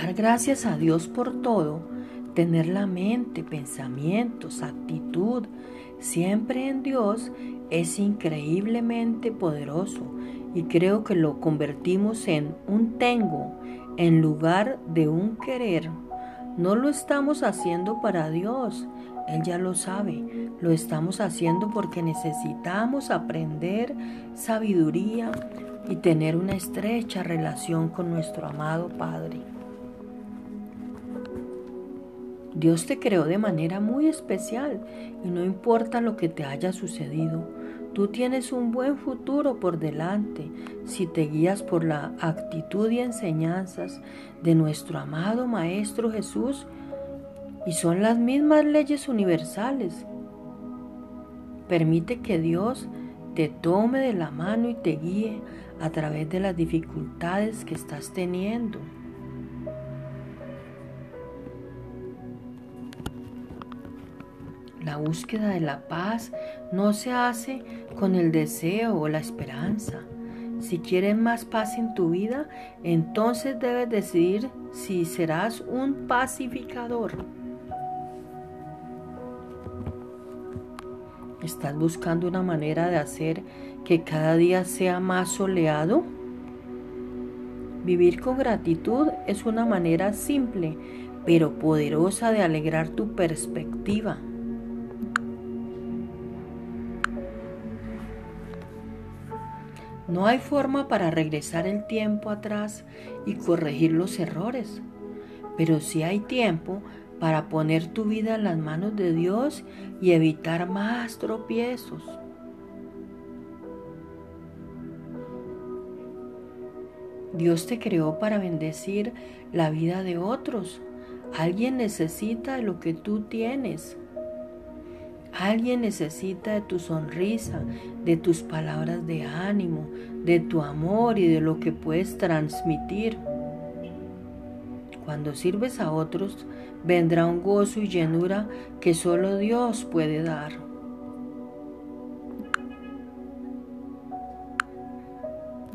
Dar gracias a Dios por todo, tener la mente, pensamientos, actitud siempre en Dios es increíblemente poderoso y creo que lo convertimos en un tengo en lugar de un querer. No lo estamos haciendo para Dios, Él ya lo sabe, lo estamos haciendo porque necesitamos aprender sabiduría y tener una estrecha relación con nuestro amado Padre. Dios te creó de manera muy especial y no importa lo que te haya sucedido, tú tienes un buen futuro por delante si te guías por la actitud y enseñanzas de nuestro amado Maestro Jesús y son las mismas leyes universales. Permite que Dios te tome de la mano y te guíe a través de las dificultades que estás teniendo. La búsqueda de la paz no se hace con el deseo o la esperanza. Si quieres más paz en tu vida, entonces debes decidir si serás un pacificador. ¿Estás buscando una manera de hacer que cada día sea más soleado? Vivir con gratitud es una manera simple pero poderosa de alegrar tu perspectiva. No hay forma para regresar el tiempo atrás y corregir los errores, pero sí hay tiempo para poner tu vida en las manos de Dios y evitar más tropiezos. Dios te creó para bendecir la vida de otros. Alguien necesita lo que tú tienes. Alguien necesita de tu sonrisa, de tus palabras de ánimo, de tu amor y de lo que puedes transmitir. Cuando sirves a otros, vendrá un gozo y llenura que solo Dios puede dar.